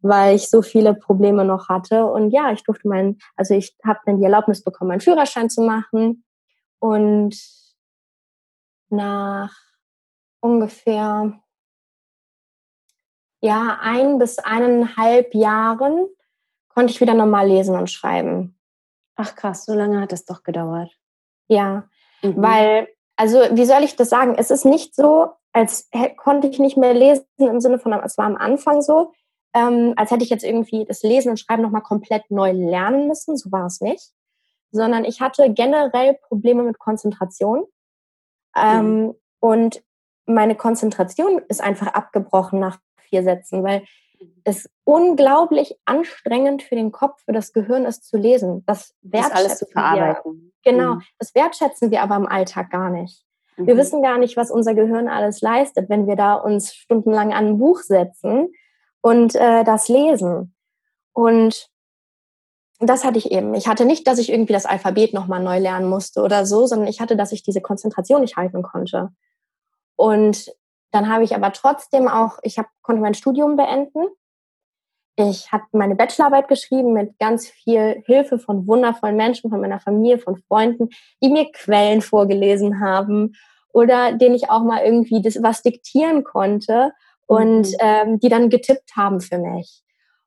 weil ich so viele Probleme noch hatte. Und ja, ich durfte meinen, also ich habe dann die Erlaubnis bekommen, meinen Führerschein zu machen. Und nach ungefähr ja, ein bis eineinhalb Jahren konnte ich wieder normal lesen und schreiben. Ach krass, so lange hat es doch gedauert. Ja, mhm. weil, also wie soll ich das sagen? Es ist nicht so, als konnte ich nicht mehr lesen im Sinne von, es war am Anfang so ähm, als hätte ich jetzt irgendwie das Lesen und Schreiben nochmal komplett neu lernen müssen. So war es nicht. Sondern ich hatte generell Probleme mit Konzentration. Ähm, mhm. Und meine Konzentration ist einfach abgebrochen nach vier Sätzen, weil es unglaublich anstrengend für den Kopf, für das Gehirn ist zu lesen. Das wertschätzen das alles zu verarbeiten. Wir. Genau, mhm. das wertschätzen wir aber im Alltag gar nicht. Mhm. Wir wissen gar nicht, was unser Gehirn alles leistet, wenn wir da uns stundenlang an ein Buch setzen und äh, das Lesen. Und das hatte ich eben. Ich hatte nicht, dass ich irgendwie das Alphabet nochmal neu lernen musste oder so, sondern ich hatte, dass ich diese Konzentration nicht halten konnte. Und dann habe ich aber trotzdem auch, ich hab, konnte mein Studium beenden. Ich habe meine Bachelorarbeit geschrieben mit ganz viel Hilfe von wundervollen Menschen, von meiner Familie, von Freunden, die mir Quellen vorgelesen haben oder denen ich auch mal irgendwie das was diktieren konnte und mhm. ähm, die dann getippt haben für mich.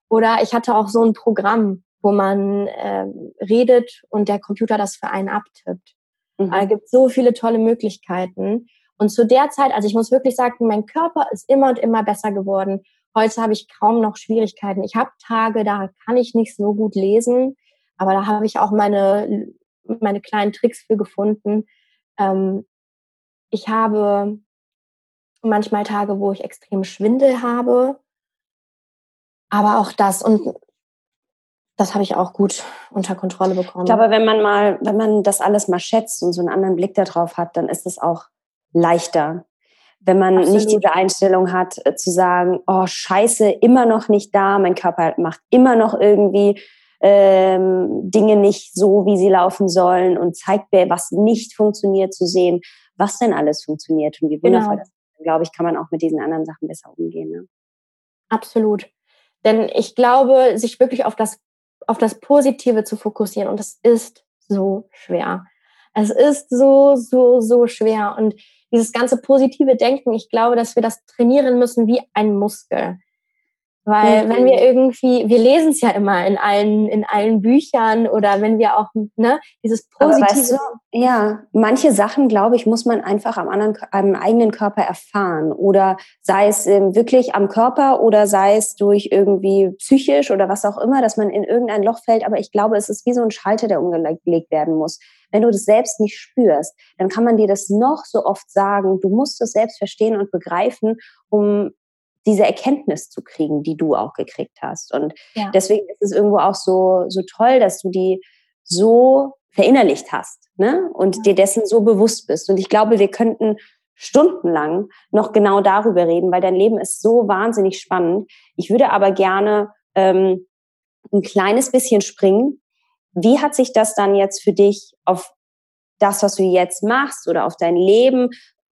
Oder ich hatte auch so ein Programm, wo man ähm, redet und der Computer das für einen abtippt. Mhm. Es gibt so viele tolle Möglichkeiten. Und zu der Zeit, also ich muss wirklich sagen, mein Körper ist immer und immer besser geworden. Heute habe ich kaum noch Schwierigkeiten. Ich habe Tage, da kann ich nicht so gut lesen, aber da habe ich auch meine, meine kleinen Tricks für gefunden. Ähm, ich habe manchmal Tage, wo ich extrem Schwindel habe. Aber auch das und das habe ich auch gut unter Kontrolle bekommen. Ich glaube, wenn man mal, wenn man das alles mal schätzt und so einen anderen Blick darauf hat, dann ist es auch leichter. wenn man Absolut. nicht diese Einstellung hat, äh, zu sagen, oh scheiße, immer noch nicht da, mein Körper macht immer noch irgendwie ähm, Dinge nicht so, wie sie laufen sollen und zeigt mir, was nicht funktioniert, zu sehen, was denn alles funktioniert und wie wundervoll genau. das. Glaube ich, kann man auch mit diesen anderen Sachen besser umgehen. Ne? Absolut. Denn ich glaube, sich wirklich auf das, auf das Positive zu fokussieren, und das ist so schwer. Es ist so, so, so schwer. Und dieses ganze positive Denken, ich glaube, dass wir das trainieren müssen wie ein Muskel. Weil mhm. wenn wir irgendwie, wir lesen es ja immer in allen, in allen Büchern oder wenn wir auch, ne, dieses Positive. Weißt du, ja, manche Sachen, glaube ich, muss man einfach am anderen, am eigenen Körper erfahren. Oder sei es ähm, wirklich am Körper oder sei es durch irgendwie psychisch oder was auch immer, dass man in irgendein Loch fällt. Aber ich glaube, es ist wie so ein Schalter, der umgelegt werden muss. Wenn du das selbst nicht spürst, dann kann man dir das noch so oft sagen. Du musst es selbst verstehen und begreifen, um diese Erkenntnis zu kriegen, die du auch gekriegt hast. Und ja. deswegen ist es irgendwo auch so, so toll, dass du die so verinnerlicht hast ne? und dir dessen so bewusst bist. Und ich glaube, wir könnten stundenlang noch genau darüber reden, weil dein Leben ist so wahnsinnig spannend. Ich würde aber gerne ähm, ein kleines bisschen springen. Wie hat sich das dann jetzt für dich auf das, was du jetzt machst oder auf dein Leben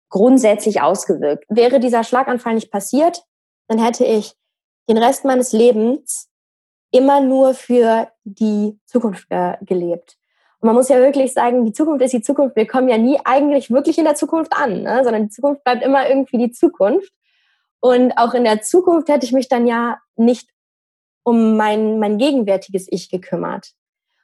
grundsätzlich ausgewirkt? Wäre dieser Schlaganfall nicht passiert, dann hätte ich den Rest meines Lebens immer nur für die Zukunft äh, gelebt. Und man muss ja wirklich sagen, die Zukunft ist die Zukunft. Wir kommen ja nie eigentlich wirklich in der Zukunft an, ne? sondern die Zukunft bleibt immer irgendwie die Zukunft. Und auch in der Zukunft hätte ich mich dann ja nicht um mein, mein gegenwärtiges Ich gekümmert.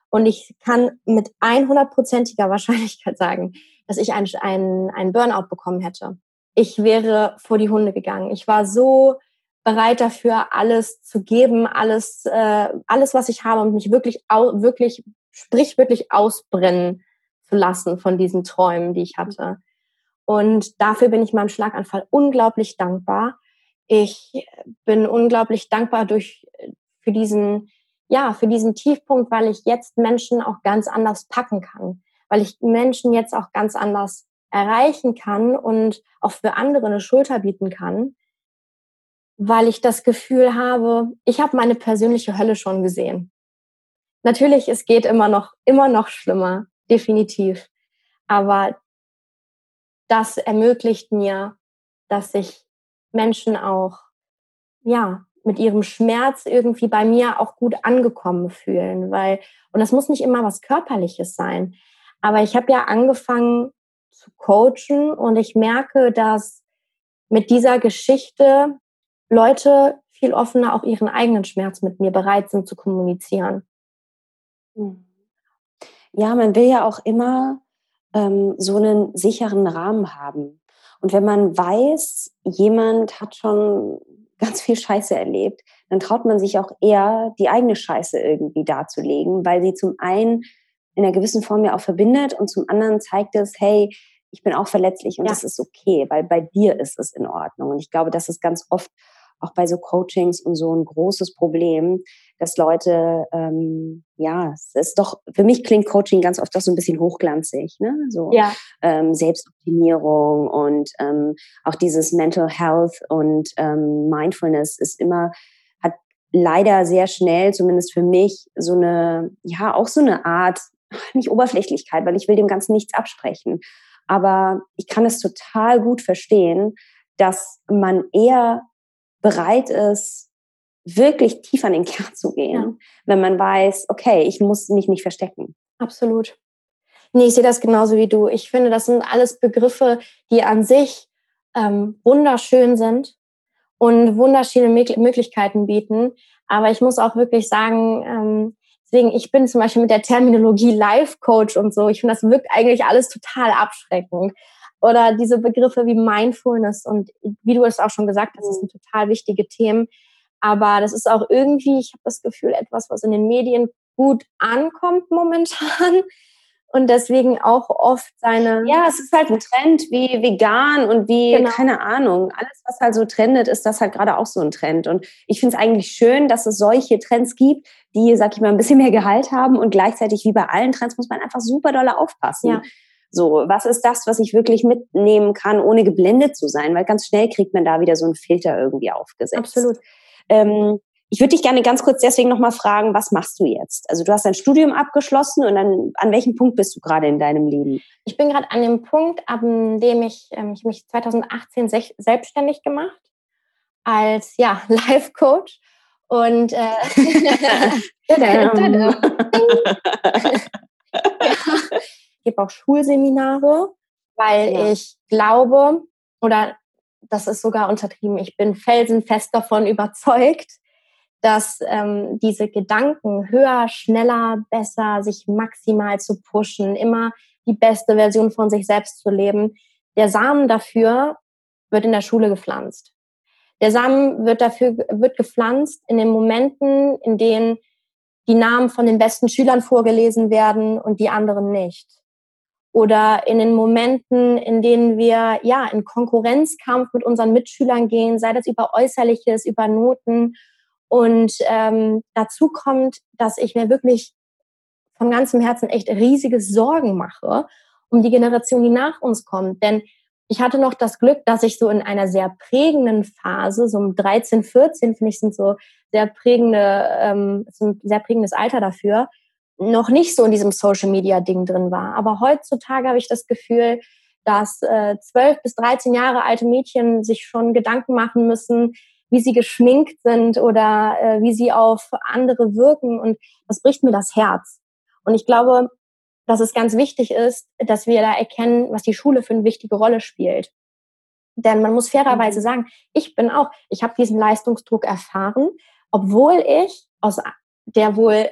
Und ich kann mit 100%iger Wahrscheinlichkeit sagen, dass ich einen, einen, einen Burnout bekommen hätte. Ich wäre vor die Hunde gegangen. Ich war so bereit dafür, alles zu geben, alles, äh, alles, was ich habe und mich wirklich, wirklich, sprichwörtlich ausbrennen zu lassen von diesen Träumen, die ich hatte. Und dafür bin ich meinem Schlaganfall unglaublich dankbar. Ich bin unglaublich dankbar durch, für diesen, ja, für diesen Tiefpunkt, weil ich jetzt Menschen auch ganz anders packen kann, weil ich Menschen jetzt auch ganz anders erreichen kann und auch für andere eine Schulter bieten kann, weil ich das Gefühl habe, ich habe meine persönliche Hölle schon gesehen. Natürlich, es geht immer noch, immer noch schlimmer, definitiv. Aber das ermöglicht mir, dass sich Menschen auch, ja, mit ihrem Schmerz irgendwie bei mir auch gut angekommen fühlen, weil, und das muss nicht immer was Körperliches sein. Aber ich habe ja angefangen zu coachen und ich merke, dass mit dieser Geschichte Leute viel offener auch ihren eigenen Schmerz mit mir bereit sind zu kommunizieren. Hm. Ja, man will ja auch immer ähm, so einen sicheren Rahmen haben. Und wenn man weiß, jemand hat schon ganz viel Scheiße erlebt, dann traut man sich auch eher, die eigene Scheiße irgendwie darzulegen, weil sie zum einen in einer gewissen Form ja auch verbindet und zum anderen zeigt es, hey, ich bin auch verletzlich und ja. das ist okay, weil bei dir ist es in Ordnung. Und ich glaube, das ist ganz oft auch bei so Coachings und so ein großes Problem, dass Leute, ähm, ja, es ist doch, für mich klingt Coaching ganz oft doch so ein bisschen hochglanzig, ne? So ja. ähm, Selbstoptimierung und ähm, auch dieses Mental Health und ähm, Mindfulness ist immer, hat leider sehr schnell, zumindest für mich, so eine, ja, auch so eine Art, nicht Oberflächlichkeit, weil ich will dem Ganzen nichts absprechen. Aber ich kann es total gut verstehen, dass man eher bereit ist, wirklich tief an den Kern zu gehen, ja. wenn man weiß, okay, ich muss mich nicht verstecken. Absolut. Nee, ich sehe das genauso wie du. Ich finde, das sind alles Begriffe, die an sich ähm, wunderschön sind und wunderschöne Möglichkeiten bieten. Aber ich muss auch wirklich sagen, ähm, deswegen, ich bin zum Beispiel mit der Terminologie Life Coach und so, ich finde, das wirkt eigentlich alles total abschreckend. Oder diese Begriffe wie Mindfulness und wie du es auch schon gesagt hast, das sind total wichtige Themen. Aber das ist auch irgendwie, ich habe das Gefühl, etwas, was in den Medien gut ankommt momentan und deswegen auch oft seine. Ja, es ist halt ein Trend wie vegan und wie, genau. keine Ahnung, alles, was halt so trendet, ist das halt gerade auch so ein Trend. Und ich finde es eigentlich schön, dass es solche Trends gibt, die, sag ich mal, ein bisschen mehr Gehalt haben und gleichzeitig wie bei allen Trends muss man einfach super doll aufpassen. Ja So, was ist das, was ich wirklich mitnehmen kann, ohne geblendet zu sein? Weil ganz schnell kriegt man da wieder so einen Filter irgendwie aufgesetzt. Absolut. Ähm, ich würde dich gerne ganz kurz deswegen nochmal fragen, was machst du jetzt? Also du hast dein Studium abgeschlossen und dann, an welchem Punkt bist du gerade in deinem Leben? Ich bin gerade an dem Punkt, an dem ich, ähm, ich mich 2018 sech, selbstständig gemacht als ja, Life Coach und äh, ich gebe auch Schulseminare, weil ja. ich glaube oder das ist sogar untertrieben. Ich bin felsenfest davon überzeugt, dass ähm, diese Gedanken höher, schneller, besser, sich maximal zu pushen, immer die beste Version von sich selbst zu leben, der Samen dafür wird in der Schule gepflanzt. Der Samen wird dafür wird gepflanzt in den Momenten, in denen die Namen von den besten Schülern vorgelesen werden und die anderen nicht. Oder in den Momenten, in denen wir ja in Konkurrenzkampf mit unseren Mitschülern gehen, sei das über Äußerliches, über Noten und ähm, dazu kommt, dass ich mir wirklich von ganzem Herzen echt riesige Sorgen mache um die Generation, die nach uns kommt. Denn ich hatte noch das Glück, dass ich so in einer sehr prägenden Phase, so um 13, 14, finde ich, sind so sehr prägende, ähm, ist sehr prägendes Alter dafür, noch nicht so in diesem Social Media Ding drin war. Aber heutzutage habe ich das Gefühl, dass äh, 12 bis 13 Jahre alte Mädchen sich schon Gedanken machen müssen, wie sie geschminkt sind oder äh, wie sie auf andere wirken. Und das bricht mir das Herz. Und ich glaube, dass es ganz wichtig ist, dass wir da erkennen, was die Schule für eine wichtige Rolle spielt. Denn man muss fairerweise mhm. sagen, ich bin auch, ich habe diesen Leistungsdruck erfahren, obwohl ich aus der wohl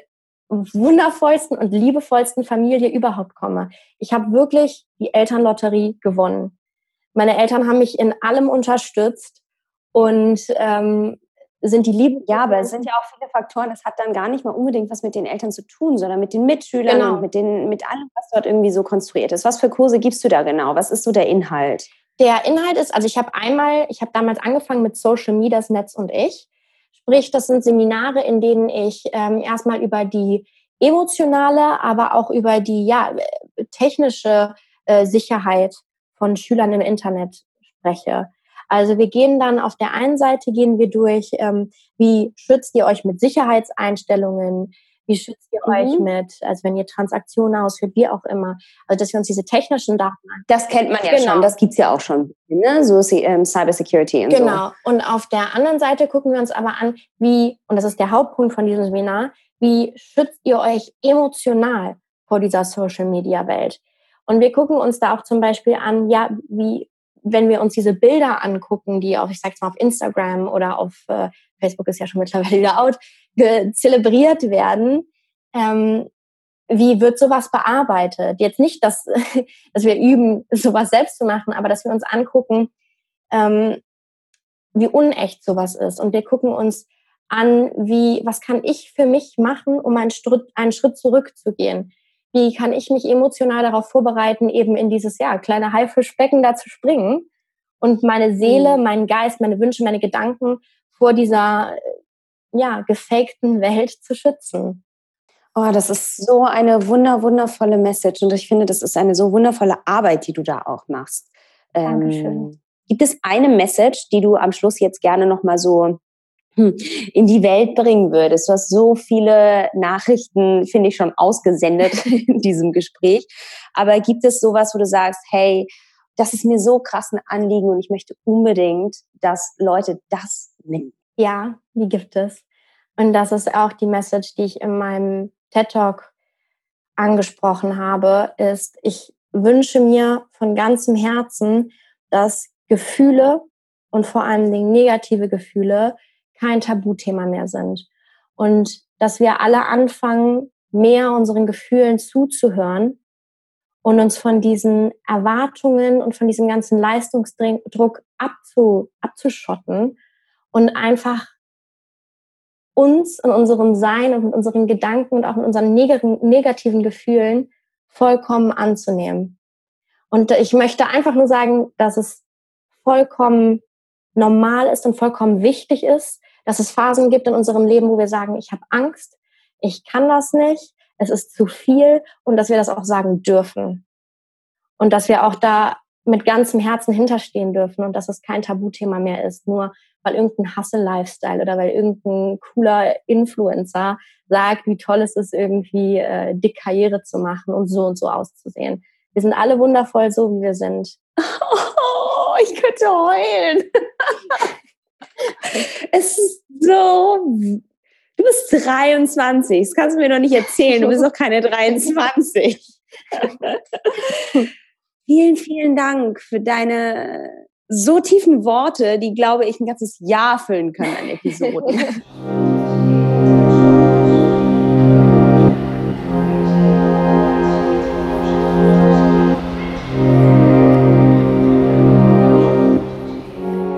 wundervollsten und liebevollsten Familie überhaupt komme. Ich habe wirklich die Elternlotterie gewonnen. Meine Eltern haben mich in allem unterstützt und ähm, sind die lieben. Ja, aber es sind ja auch viele Faktoren. Es hat dann gar nicht mal unbedingt was mit den Eltern zu tun, sondern mit den Mitschülern genau. und mit, den, mit allem, was dort irgendwie so konstruiert ist. Was für Kurse gibst du da genau? Was ist so der Inhalt? Der Inhalt ist, also ich habe einmal, ich habe damals angefangen mit Social Media, das Netz und ich. Sprich, das sind Seminare, in denen ich ähm, erstmal über die emotionale, aber auch über die ja, technische äh, Sicherheit von Schülern im Internet spreche. Also wir gehen dann auf der einen Seite gehen wir durch, ähm, wie schützt ihr euch mit Sicherheitseinstellungen, wie schützt ihr mhm. euch mit, also wenn ihr Transaktionen ausführt, wie auch immer. Also dass wir uns diese technischen Daten Das kennt man ja genau. schon, das gibt's ja auch schon, ne? so ähm, Cyber Security und genau. so. Genau. Und auf der anderen Seite gucken wir uns aber an, wie, und das ist der Hauptpunkt von diesem Seminar, wie schützt ihr euch emotional vor dieser Social Media Welt? Und wir gucken uns da auch zum Beispiel an, ja, wie wenn wir uns diese Bilder angucken, die auf, ich sag's mal, auf Instagram oder auf äh, Facebook ist ja schon mittlerweile wieder out, zelebriert werden, ähm, wie wird sowas bearbeitet? Jetzt nicht, dass, dass wir üben, sowas selbst zu machen, aber dass wir uns angucken, ähm, wie unecht sowas ist. Und wir gucken uns an, wie, was kann ich für mich machen, um einen Schritt, einen Schritt zurückzugehen? wie kann ich mich emotional darauf vorbereiten, eben in dieses ja, kleine Haifischbecken da zu springen und meine Seele, mhm. meinen Geist, meine Wünsche, meine Gedanken vor dieser ja, gefakten Welt zu schützen. Oh, das ist so eine wunder, wundervolle Message und ich finde, das ist eine so wundervolle Arbeit, die du da auch machst. Dankeschön. Ähm, gibt es eine Message, die du am Schluss jetzt gerne nochmal so hm, in die Welt bringen würdest. Du hast so viele Nachrichten, finde ich, schon ausgesendet in diesem Gespräch. Aber gibt es sowas, wo du sagst, hey, das ist mir so krass ein Anliegen und ich möchte unbedingt, dass Leute das nehmen? Ja, die gibt es. Und das ist auch die Message, die ich in meinem TED Talk angesprochen habe, ist, ich wünsche mir von ganzem Herzen, dass Gefühle und vor allen Dingen negative Gefühle kein Tabuthema mehr sind. Und dass wir alle anfangen, mehr unseren Gefühlen zuzuhören und uns von diesen Erwartungen und von diesem ganzen Leistungsdruck abzu, abzuschotten und einfach uns in unserem Sein und mit unseren Gedanken und auch mit unseren negativen Gefühlen vollkommen anzunehmen. Und ich möchte einfach nur sagen, dass es vollkommen normal ist und vollkommen wichtig ist, dass es Phasen gibt in unserem Leben, wo wir sagen, ich habe Angst, ich kann das nicht, es ist zu viel und dass wir das auch sagen dürfen. Und dass wir auch da mit ganzem Herzen hinterstehen dürfen und dass es kein Tabuthema mehr ist, nur weil irgendein Hustle-Lifestyle oder weil irgendein cooler Influencer sagt, wie toll es ist, irgendwie äh, dick Karriere zu machen und so und so auszusehen. Wir sind alle wundervoll, so wie wir sind. Oh, ich könnte heulen. es ist so. Du bist 23, das kannst du mir doch nicht erzählen. Du bist doch keine 23. vielen, vielen Dank für deine so tiefen Worte, die, glaube ich, ein ganzes Jahr füllen können an Episoden.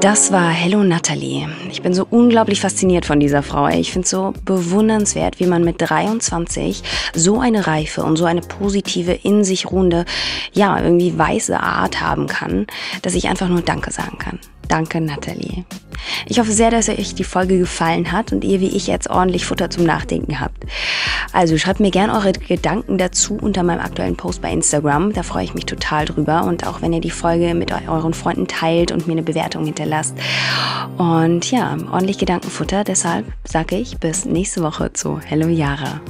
Das war Hello Natalie. Ich bin so unglaublich fasziniert von dieser Frau. Ich finde es so bewundernswert, wie man mit 23 so eine reife und so eine positive, in sich ruhende, ja, irgendwie weiße Art haben kann, dass ich einfach nur Danke sagen kann. Danke, Nathalie. Ich hoffe sehr, dass euch die Folge gefallen hat und ihr wie ich jetzt ordentlich Futter zum Nachdenken habt. Also schreibt mir gerne eure Gedanken dazu unter meinem aktuellen Post bei Instagram. Da freue ich mich total drüber. Und auch wenn ihr die Folge mit euren Freunden teilt und mir eine Bewertung hinterlasst. Und ja, ordentlich Gedankenfutter. Deshalb sage ich bis nächste Woche zu Hello Yara.